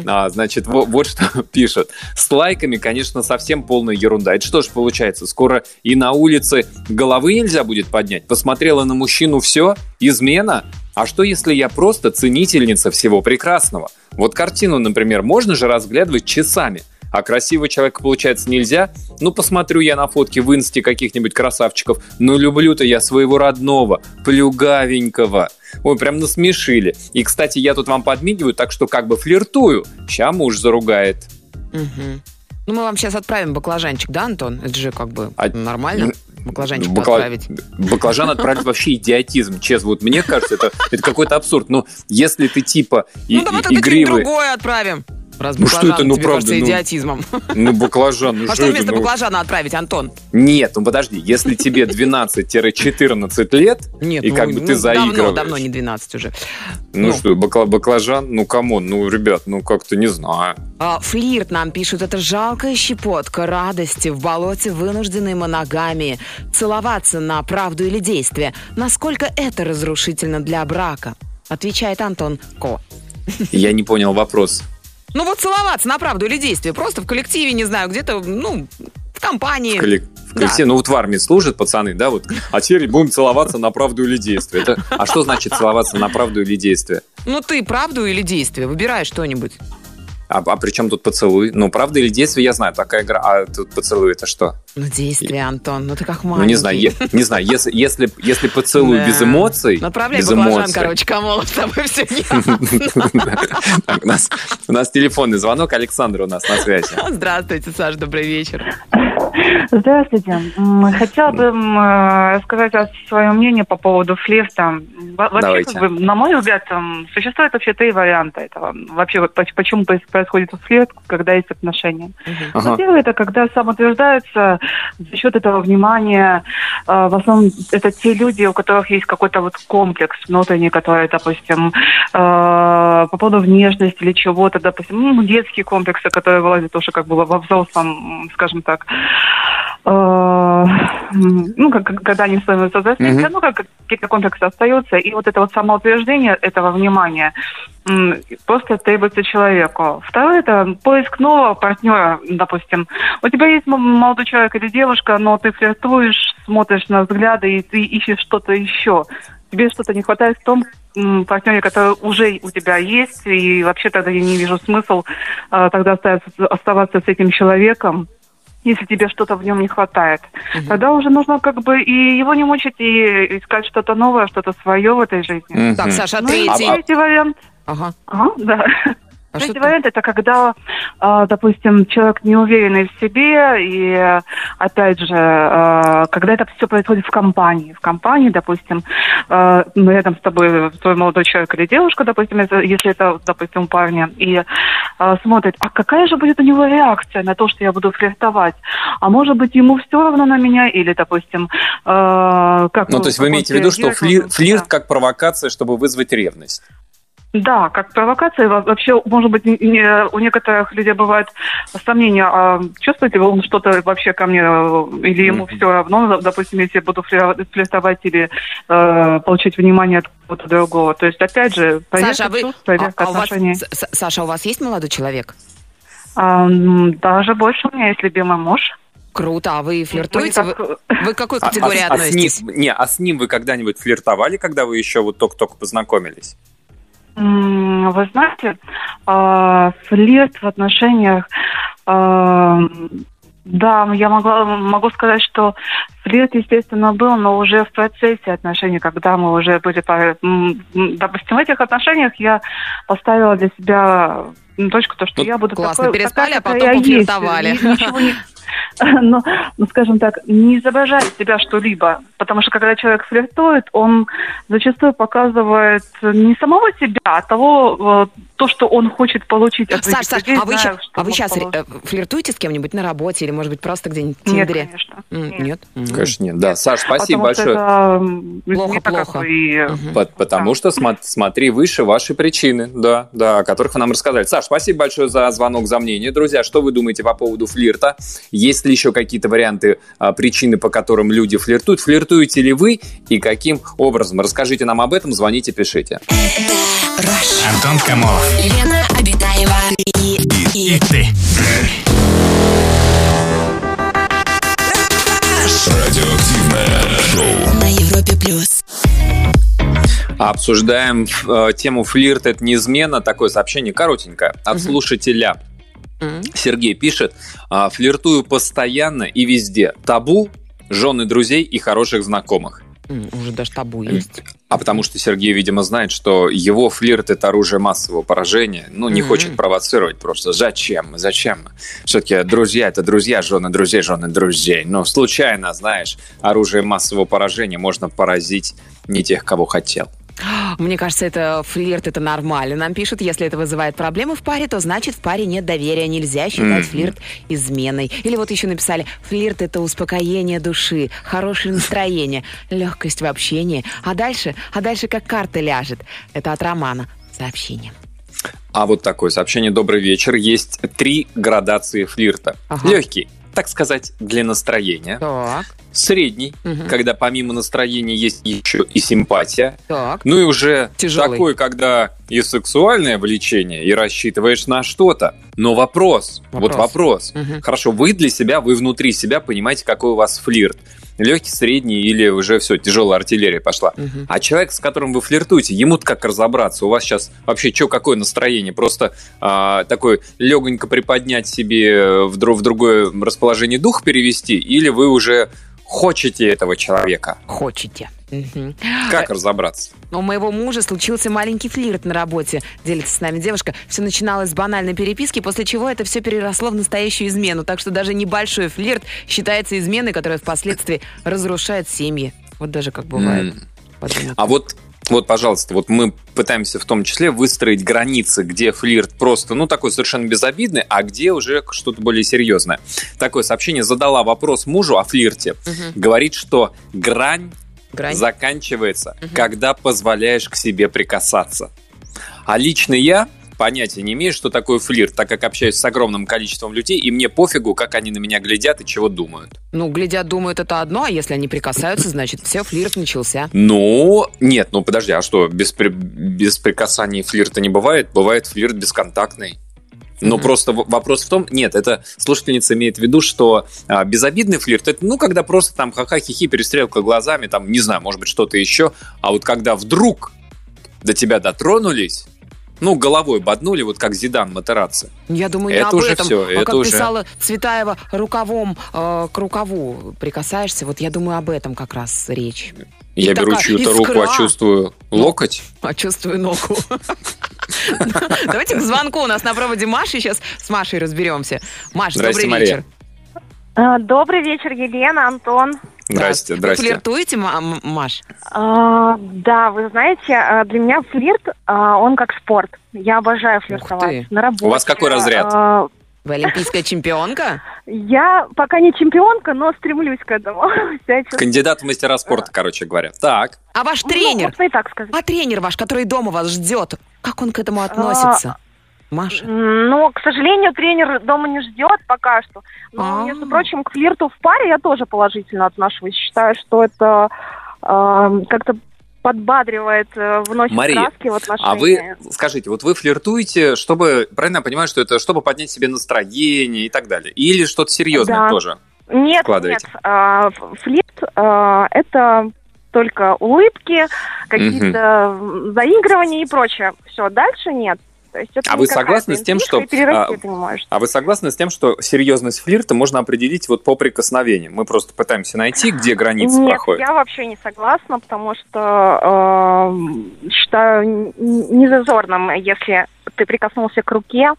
А, значит, вот, вот что пишет. С лайками, конечно, совсем полная ерунда. Это что ж получается? Скоро и на улице головы нельзя будет поднять? Посмотрела на мужчину все? Измена? А что, если я просто ценительница всего прекрасного? Вот картину, например, можно же разглядывать часами. А красивого человека, получается, нельзя? Ну, посмотрю я на фотки в инсте каких-нибудь красавчиков. Но люблю-то я своего родного, плюгавенького. Ой, прям насмешили. И, кстати, я тут вам подмигиваю, так что как бы флиртую. Ща муж заругает. Мгм. Ну, мы вам сейчас отправим баклажанчик, да, Антон? Это же как бы А- нормально. Баклажанчик Бакла- отправить. Баклажан отправить вообще идиотизм. Честно, вот мне кажется, это, это какой-то абсурд. Но если ты типа и, ну, давай и- тогда что-нибудь игривый... другое отправим. Раз Ну, что это, ну, правда, ну, идиотизмом. Ну, баклажан, ну А что что это, вместо ну? баклажана отправить, Антон? Нет, ну подожди, если тебе 12-14 лет, Нет, и ну, как бы ну, ты заигрываешь. Давно, давно не 12 уже. Ну, Ну. что, бакла- баклажан, ну come on, ну, ребят, ну как-то не знаю. А, флирт нам пишут, это жалкая щепотка радости в болоте вынужденной моногамии. Целоваться на правду или действие. Насколько это разрушительно для брака? Отвечает Антон Ко. Я не понял вопрос. Ну вот целоваться на правду или действие. Просто в коллективе, не знаю, где-то, ну, в компании. В, коллек- в коллективе, ну вот в армии служат пацаны, да, вот. А теперь будем целоваться на правду или действие. Это, а что значит целоваться на правду или действие? Ну ты правду или действие? Выбирай что-нибудь. А, а при чем тут поцелуй? Ну, правда или действие, я знаю, такая игра. А тут поцелуй это что? Ну действие, Антон, ну ты как маленький. Ну, не знаю, е- не знаю, если, если, если поцелуй Да. без эмоций, Направляй без баклажан, эмоций. короче, Камолов, с тобой все. Так, у нас, у нас телефонный звонок. Александр у нас на связи. Здравствуйте, Саш, добрый вечер. Здравствуйте. Хотела бы э, рассказать о своем мнении по поводу флирта. Во- Вообще, Давайте. как бы, на мой взгляд, существует вообще три варианта этого. Вообще, почему проис- происходит флирт, когда есть отношения. Ага. Ну, Первое, это когда самоутверждаются за счет этого внимания. э, В основном это те люди, у которых есть какой-то вот комплекс внутренний, который, допустим, э, по поводу внешности или чего-то, допустим, ну, детские комплексы, которые вылазят уже как бы во взрослом, скажем так, э, ну, как, когда они становятся взрослыми, Мгм. ну, как какие-то комплексы остаются, и вот это вот самоутверждение этого внимания просто требуется человеку. Второе – это поиск нового партнера, допустим. У тебя есть молодой человек или девушка, но ты флиртуешь, смотришь на взгляды, и ты ищешь что-то еще. Тебе что-то не хватает в том партнере, который уже у тебя есть, и вообще тогда я не вижу смысл э, тогда оставаться, оставаться с этим человеком, если тебе что-то в нем не хватает. Тогда уже нужно как бы и его не мучить, и искать что-то новое, что-то свое в этой жизни. Мгм. Так, Саша, Ну третий. третий вариант. Ага. Ага, да. А Третий вариант это когда, а, допустим, человек неуверенный в себе, и опять же, э, когда это все происходит в компании. В компании, допустим, э, ну, рядом с тобой твой молодой человек или девушка, допустим, если, это, допустим, парня, и смотрит, а какая же будет у него реакция на то, что я буду флиртовать? А может быть, ему все равно на меня, или, допустим, как Ну, то есть вы имеете в виду, что флир- флирт как провокация, чтобы вызвать ревность? Да, как провокация. Во- Вообще, может быть, не- у некоторых людей бывает сомнение, а чувствует ли он что-то вообще ко мне, э, или ему все равно, допустим, если я буду флир- флиртовать или э, получить внимание от кого-то другого. То есть, опять же, проверка Саша, а вы... чувств, проверка а- а у вас- отношений. С- С- Саша, у вас есть молодой человек? А, даже больше у меня есть любимый муж. Круто, а вы флиртуете? Вы, так, вы к какой А- категории а- а с относитесь? ним- не, а с ним вы когда-нибудь флиртовали, когда вы еще вот только-только познакомились? Вы знаете, а, флирт в отношениях, а, да, я могла, могу сказать, что флирт, естественно, был, но уже в процессе отношений, когда мы уже были, по- допустим, в этих отношениях я поставила для себя точку, то, что Ну, я буду классно, такой, переспали, такая, а потом пофлиртовали. Ни- ничего не- но, ну, скажем так, не изображает себя что-либо. Потому что когда человек флиртует, он зачастую показывает не самого себя, а того, то, что он хочет получить от Саш, Саш, людей, а вы, ща- что а вы сейчас получить. флиртуете с кем-нибудь на работе или, может быть, просто где-нибудь в Нет, Тиндере? конечно. М, Нет. Нет? Конечно, нет. Да, Саш, спасибо Потому что большое. Плохо, не так, как плохо. и- Потому что смо- смотри выше ваши причины, да, да, о которых вы нам рассказали. Саш, спасибо большое за звонок, за мнение. Друзья, что вы думаете по поводу флирта? Есть ли ли еще какие-то варианты, а, причины, по которым люди флиртуют? Флиртуете ли вы и каким образом? Расскажите нам об этом, звоните, пишите. Антон Камолов. Лена Обитаева и, И ты. Радиоактивное шоу. на Европе плюс. Обсуждаем э, тему флирт это не измена. Такое сообщение коротенькое от слушателя. Сергей пишет, «А, флиртую постоянно и везде. Табу, жены друзей и хороших знакомых. Уже даже табу есть. А потому что Сергей, видимо, знает, что его флирт это оружие массового поражения. Ну, не Мгм. хочет провоцировать просто. Зачем? Зачем? Все-таки друзья это друзья, жены друзей, жены друзей. Ну, случайно, знаешь, оружие массового поражения можно поразить не тех, кого хотел. Мне кажется, это флирт, это нормально. Нам пишут, если это вызывает проблемы в паре, то значит в паре нет доверия. Нельзя считать Мгм. флирт изменой. Или вот еще написали, флирт это успокоение души, хорошее настроение, легкость в общении. А дальше, а дальше как карта ляжет. Это от Романа сообщение. А вот такое сообщение «Добрый вечер». Есть три градации флирта. Ага. Легкий, так сказать, для настроения. Так, Средний, Мгм. когда помимо настроения есть еще и симпатия. так. Ну и уже Тяжелый. такой, когда и сексуальное влечение, и рассчитываешь на что-то. Но вопрос, вот Вопрос. вопрос. Мгм. Хорошо, вы для себя, вы внутри себя понимаете, какой у вас флирт. Легкий, средний или уже все, тяжелая артиллерия пошла. Мгм. А человек, с которым вы флиртуете, ему-то как разобраться? У вас сейчас вообще что, какое настроение? Просто а, такой легонько приподнять себе в, дру- в другое расположение дух перевести? Или вы уже хочете этого человека? Хочете. Как разобраться? У моего мужа случился маленький флирт на работе. Делится с нами девушка. Все начиналось с банальной переписки, после чего это все переросло в настоящую измену. Так что даже небольшой флирт считается изменой, которая впоследствии разрушает семьи. Вот даже как бывает. Подумать. А вот, вот, пожалуйста, вот мы пытаемся в том числе выстроить границы, где флирт просто, ну, такой совершенно безобидный, а где уже что-то более серьезное. Такое сообщение задала вопрос мужу о флирте. Мгм. Говорит, что грань Грань. заканчивается, когда позволяешь к себе прикасаться. А лично я понятия не имею, что такое флирт, так как общаюсь с огромным количеством людей, и мне пофигу, как они на меня глядят и чего думают. Ну, глядят, думают, это одно, а если они прикасаются, значит, все, флирт начался. Ну, нет, ну подожди, а что, без, при- без прикасаний флирта не бывает? Бывает флирт бесконтактный. Но просто вопрос в том, нет, это слушательница имеет в виду, что а, безобидный флирт, это, ну, когда просто там ха-ха-хи-хи, перестрелка глазами, там, не знаю, может быть, что-то еще, а вот когда вдруг до тебя дотронулись, ну, головой боднули, вот как Зидан Матераци. Я думаю, Это не об уже этом. всё, а это как уже- писала Цветаева, рукавом э, к рукаву прикасаешься. Вот я думаю, об этом как раз речь. Я беру такая чью-то руку, а чувствую локоть. А чувствую ногу. Давайте к звонку. У нас на проводе Маша. Сейчас с Машей разберемся. Маш, Здрасте, добрый вечер. А, Добрый вечер, Елена, Антон. Здрасте, Вы здрасте. флиртуете, Ма- М- Маш? А, Да, вы знаете, а, для меня флирт, а, он как спорт. Я обожаю флиртовать. На работе. У вас какой разряд? А, Вы олимпийская чемпионка? Я пока не чемпионка, но стремлюсь к этому. Кандидат в мастера спорта, короче говоря. Так. А ваш Ну, тренер? и так сказать. А тренер ваш, который дома вас ждет, как он к этому относится? Маша? Ну, к сожалению, тренер дома не ждет пока что. Но, А. между прочим, к флирту в паре я тоже положительно отношусь. Считаю, что это э, как-то подбадривает, э, вносит Мария, краски в отношения. А вы скажите, вот вы флиртуете, чтобы, правильно я понимаю, что это чтобы поднять себе настроение и так далее? Или что-то серьезное Да. тоже? Нет, нет. а, флирт а, это только улыбки, какие-то м, заигрывания и прочее. Все, дальше нет. То есть это А вы согласны с тем, что, а. А вы согласны с тем, что серьезность флирта можно определить вот по прикосновениям? Мы просто пытаемся найти, где граница Нет, проходит. я вообще не согласна, потому что э, считаю незазорным, если ты прикоснулся к руке,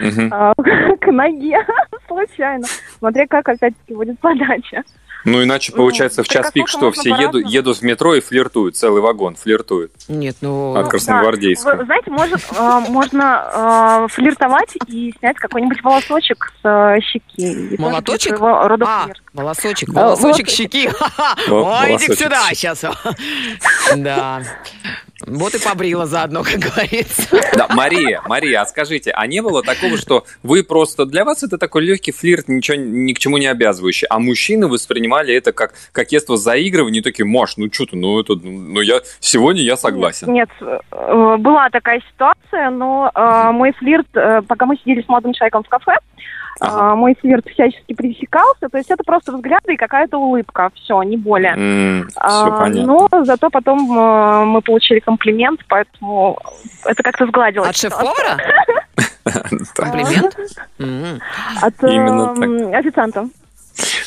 Мгм. э, к ноге случайно. Смотря как опять-таки будет подача. Ну, иначе получается в час пик, прикоснуться что все едут, едут в метро и флиртуют, целый вагон флиртует Нет, ну... от Красногвардейска. Вы знаете, может, э, можно э, флиртовать и снять какой-нибудь волосочек с э, щеки. И тоже Молоточек? рода А, флирт. волосочек, А, волосочек волосочек. щеки. Ой, иди сюда сейчас. Да. Вот и побрила заодно, как говорится. Да, Мария, Мария, а скажите, а не было такого, что вы просто... Для вас это такой легкий флирт, ничего ни к чему не обязывающий, а мужчины воспринимали это как кокетство заигрывания, и такие, Маш, ну что ты, ну это... Ну я... Сегодня я согласен. Нет, э, была такая ситуация, но э, мой флирт, э, пока мы сидели с молодым человеком в кафе, Ага. а, мой флирт всячески пресекался, то есть это просто взгляды и какая-то улыбка, все, не более. А, Все понятно. но зато потом э, мы получили комплимент, поэтому это как-то сгладилось. От шеф-повара? Комплимент? От э, Именно так. м, официанта.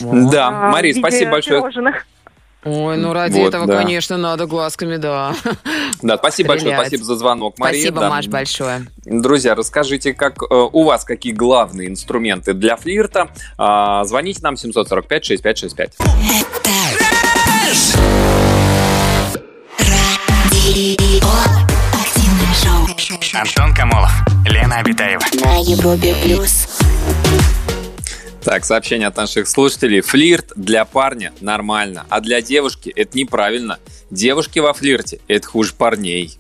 Да, А, Мария, спасибо большое. Ой, ну ради Вот, этого, да. конечно, надо глазками, да. Да, спасибо большое, Стрелять. спасибо за звонок, Мария. Спасибо, Да. Маш, большое. Друзья, расскажите, как э, у вас какие главные инструменты для флирта? А, звоните нам 745-6565. Радио. Активное шоу. Антон Камолов, Лена Обитаева. На Европе плюс. Так, сообщение от наших слушателей. Флирт для парня нормально, а для девушки это неправильно. Девушки во флирте это хуже парней.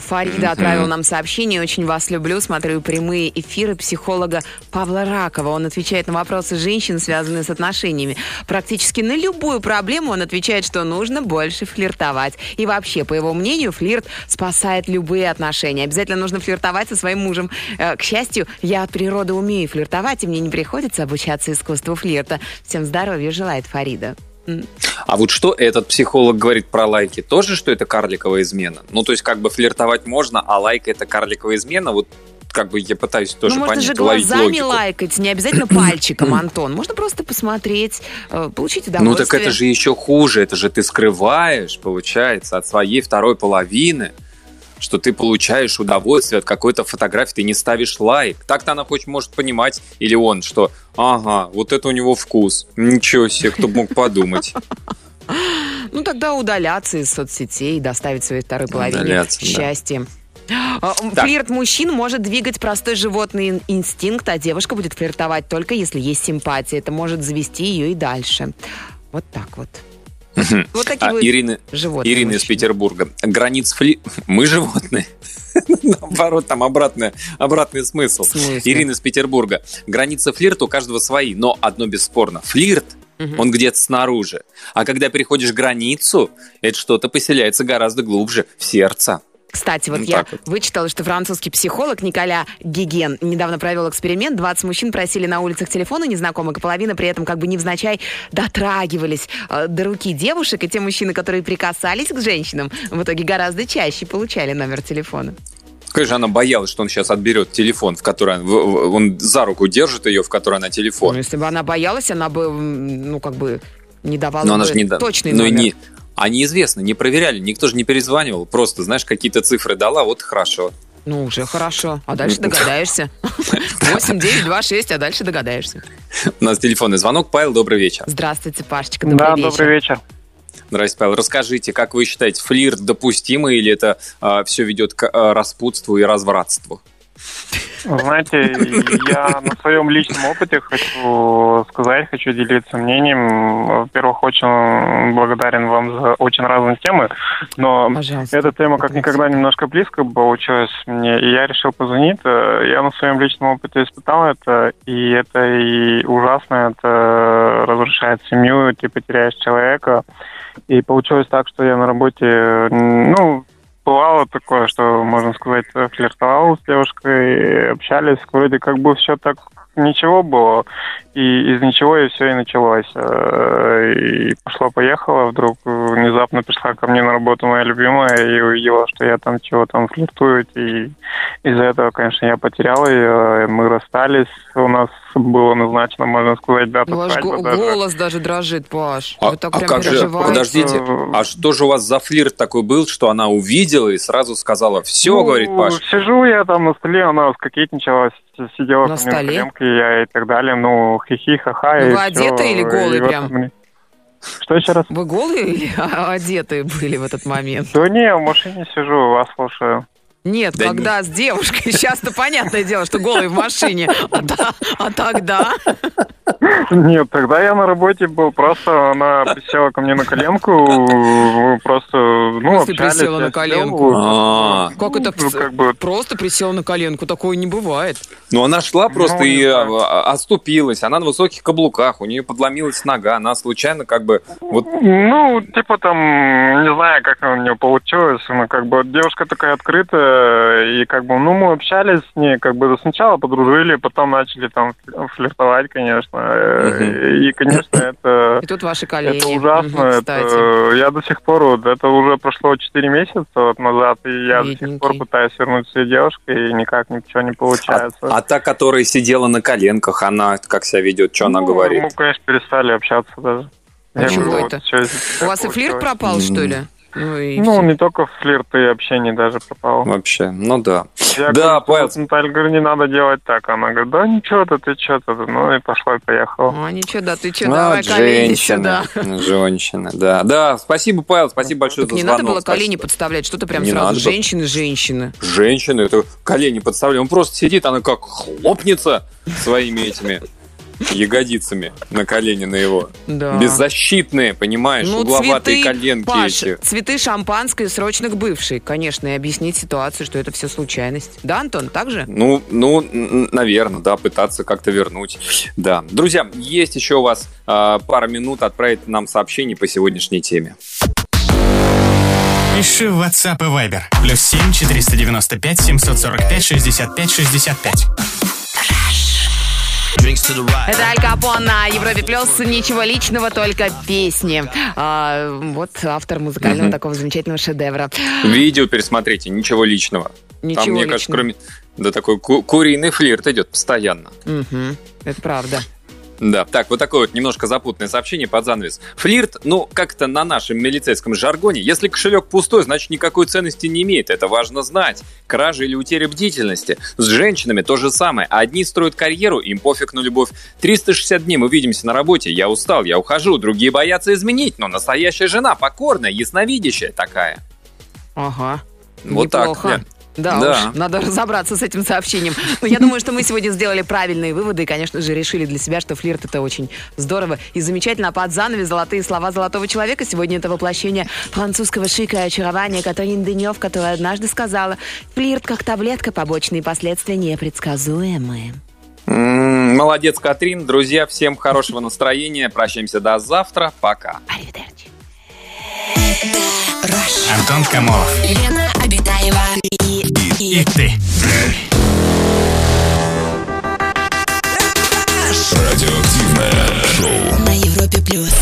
Фарида отправил нам сообщение. Очень вас люблю. Смотрю прямые эфиры психолога Павла Ракова. Он отвечает на вопросы женщин, связанные с отношениями. Практически на любую проблему он отвечает, что нужно больше флиртовать. И вообще, по его мнению, флирт спасает любые отношения. Обязательно нужно флиртовать со своим мужем. Э, К счастью, я от природы умею флиртовать, и мне не приходится обучаться искусству флирта. Всем здоровья желает Фарида. А вот что этот психолог говорит про лайки? Тоже, что это карликовая измена? Ну, то есть, как бы флиртовать можно, а лайк это карликовая измена? Вот как бы я пытаюсь тоже ну, можно понять, же ловить глазами логику. лайкать, не обязательно пальчиком, Антон. Можно просто посмотреть, э, получить Ну удовольствие. так это же еще хуже, это же ты скрываешь, получается, от своей второй половины, что ты получаешь удовольствие от какой-то фотографии, ты не ставишь лайк. Так-то она хоть может понимать, или он, что ага, вот это у него вкус. Ничего себе, кто бы мог подумать. Ну, тогда удаляться из соцсетей, доставить своей второй половине Удаляться, да. счастье. А, м, Так. Флирт мужчин может двигать простой животный ин- инстинкт, а девушка будет флиртовать только если есть симпатия. Это может завести ее и дальше. Вот так вот. Вот такие А, вот Ирина, животные Ирина из. Петербурга. Границ фли... Мы животные. Наоборот, там обратный, обратный смысл. Ирина из Петербурга. Границы флирта у каждого свои, но одно бесспорно. Флирт, он где-то снаружи. А когда переходишь границу, это что-то поселяется гораздо глубже, в сердце. Кстати, вот Ну, я вот. вычитала, что французский психолог Николя Гиген недавно провел эксперимент. 20 мужчин просили на улицах телефона незнакомых, и половина при этом как бы невзначай дотрагивались э, до руки девушек, и те мужчины, которые прикасались к женщинам, в итоге гораздо чаще получали номер телефона. Же она боялась, что он сейчас отберет телефон, в который он, он за руку держит ее, в которой она Ну, телефон. если бы она боялась, она бы, ну, как бы не давала Но она же не точный ну, и номер. не, а неизвестно, не проверяли, никто же не перезванивал. Просто, знаешь, какие-то цифры дала, вот хорошо. Ну, уже хорошо. А дальше догадаешься. 8, 9, 2, 6, а дальше догадаешься. У нас телефонный звонок. Павел, добрый вечер. Здравствуйте, Пашечка, добрый Да, вечер. добрый вечер. Здравствуйте, Павел. Расскажите, как вы считаете, флирт допустимый или это все ведет к а, распутству и развратству? Знаете, я на своем личном опыте хочу сказать, хочу делиться мнением. Во-первых, очень благодарен вам за очень разные темы, но Пожалуйста. эта тема как никогда немножко близко получилась мне, и я решил позвонить. Я на своем личном опыте испытал это, и это и ужасно, это разрушает семью, ты потеряешь человека. И получилось так, что я на работе, ну, бывало такое, что, можно сказать, флиртовал с девушкой, общались, вроде как бы все так ничего было, и из ничего и все и началось. Э, И пошло-поехало, вдруг внезапно пришла ко мне на работу моя любимая и увидела, что я там чего там флиртую, и из-за этого, конечно, я потерял ее, мы расстались, у нас было назначено, можно сказать, дата Ну, Ваш свадьбы го- даже. голос даже дрожит, Паш. А, Вы так а прям как же, переживаете. подождите, а что же у вас за флирт такой был, что она увидела и сразу сказала, все, Ну, говорит Паш, Сижу я там на столе, она скокетничала, сидела На на столе? коленке, я и так далее, ну, хихи, ха-ха. Ну, вы одеты или голые вот прям? мне- Что еще раз? Вы голые или одетые были в этот момент? Да не, в машине сижу, вас слушаю. Нет, Да когда с девушкой. Сейчас-то понятное дело, что голый в машине. А, та- а тогда? Нет, тогда я на работе был, просто она присела ко мне на коленку, просто, ну, Если общались. присела на коленку? А, Как это Ну, как бы- просто присел на коленку? Такое не бывает. Ну, она шла просто Ну, и не знаю. а, оступилась. Она на высоких каблуках, у нее подломилась нога. Она случайно как бы... Вот Ну, типа там, не знаю, как у нее получилось, но как бы девушка такая открытая, и как бы, ну, мы общались с ней, как бы сначала подружили, потом начали там флиртовать, конечно, Э, и, конечно, это... И тут ваши колени. Это ужасно, это кстати. я до сих пор, вот, это уже прошло 4 месяца вот назад, и я до сих Бедненький. пор пытаюсь вернуть своей девушкой, и никак ничего не а, получается. а та, которая сидела на коленках, она как себя ведет, что она Ну, говорит? Мы, конечно, перестали общаться даже. А Я чего говорю, это? вот У вас и флирт пропал, что ли? Ну, и Ну, не только флирт, и общение даже пропало. Вообще, ну да. Я Да, говорю, Павел. Наталья, говорю, не надо делать так. Она говорит, да ничего-то, ты что-то. Ну и пошло и поехало. А, ничего, да, ты что, Ну, давай колени женщина, сюда. женщина, да. Да, спасибо, Павел, спасибо большое Так за не звонок. надо было колени спасибо. подставлять, что ты прям Не сразу надо было. женщины-женщины. Женщина, это колени подставляем. Он просто сидит, она как хлопнется своими этими ягодицами на колени на его. Да. Беззащитные, понимаешь, Ну, угловатые цветы, коленки Паш, эти. цветы шампанское срочно к бывшей, конечно, и объяснить ситуацию, что это все случайность. Да, Антон, так же? Ну, ну, наверное, да, пытаться как-то вернуть. Да. Друзья, есть еще у вас э, пара минут отправить нам сообщение по сегодняшней теме. Пиши в WhatsApp и Viber. Плюс 7 495 745 65 65. Это Аль Капон на Европе Плюс. Ничего личного, только песни. А, вот автор музыкального такого замечательного шедевра. Видео пересмотрите, ничего личного. Ничего Там, мне кажется, личного. кроме... Да, такой ку- куриный флирт идет постоянно. Мгм, Это правда. Да, так, вот такое вот немножко запутанное сообщение под занавес. Флирт, ну, как-то на нашем милицейском жаргоне, если кошелек пустой, значит, никакой ценности не имеет. Это важно знать. Кража или утеря бдительности. С женщинами то же самое. Одни строят карьеру, им пофиг на любовь. 360 дней мы увидимся на работе, я устал, я ухожу. Другие боятся изменить, но настоящая жена покорная, ясновидящая такая. Ага. Вот так, Неплохо. Лен. Да, Да. уж, надо разобраться с этим сообщением. Но я думаю, что мы сегодня сделали правильные выводы и, конечно же, решили для себя, что флирт это очень здорово и замечательно. А под занавес золотые слова золотого человека. Сегодня это воплощение французского шика и очарования Катрин Денев, которая однажды сказала, флирт как таблетка, побочные последствия непредсказуемые. М, Молодец, Катрин. Друзья, всем хорошего настроения. Прощаемся до завтра. Пока. Антон Камолов. Лена Обитаева и ты. Радиоактивное шоу на Европе плюс.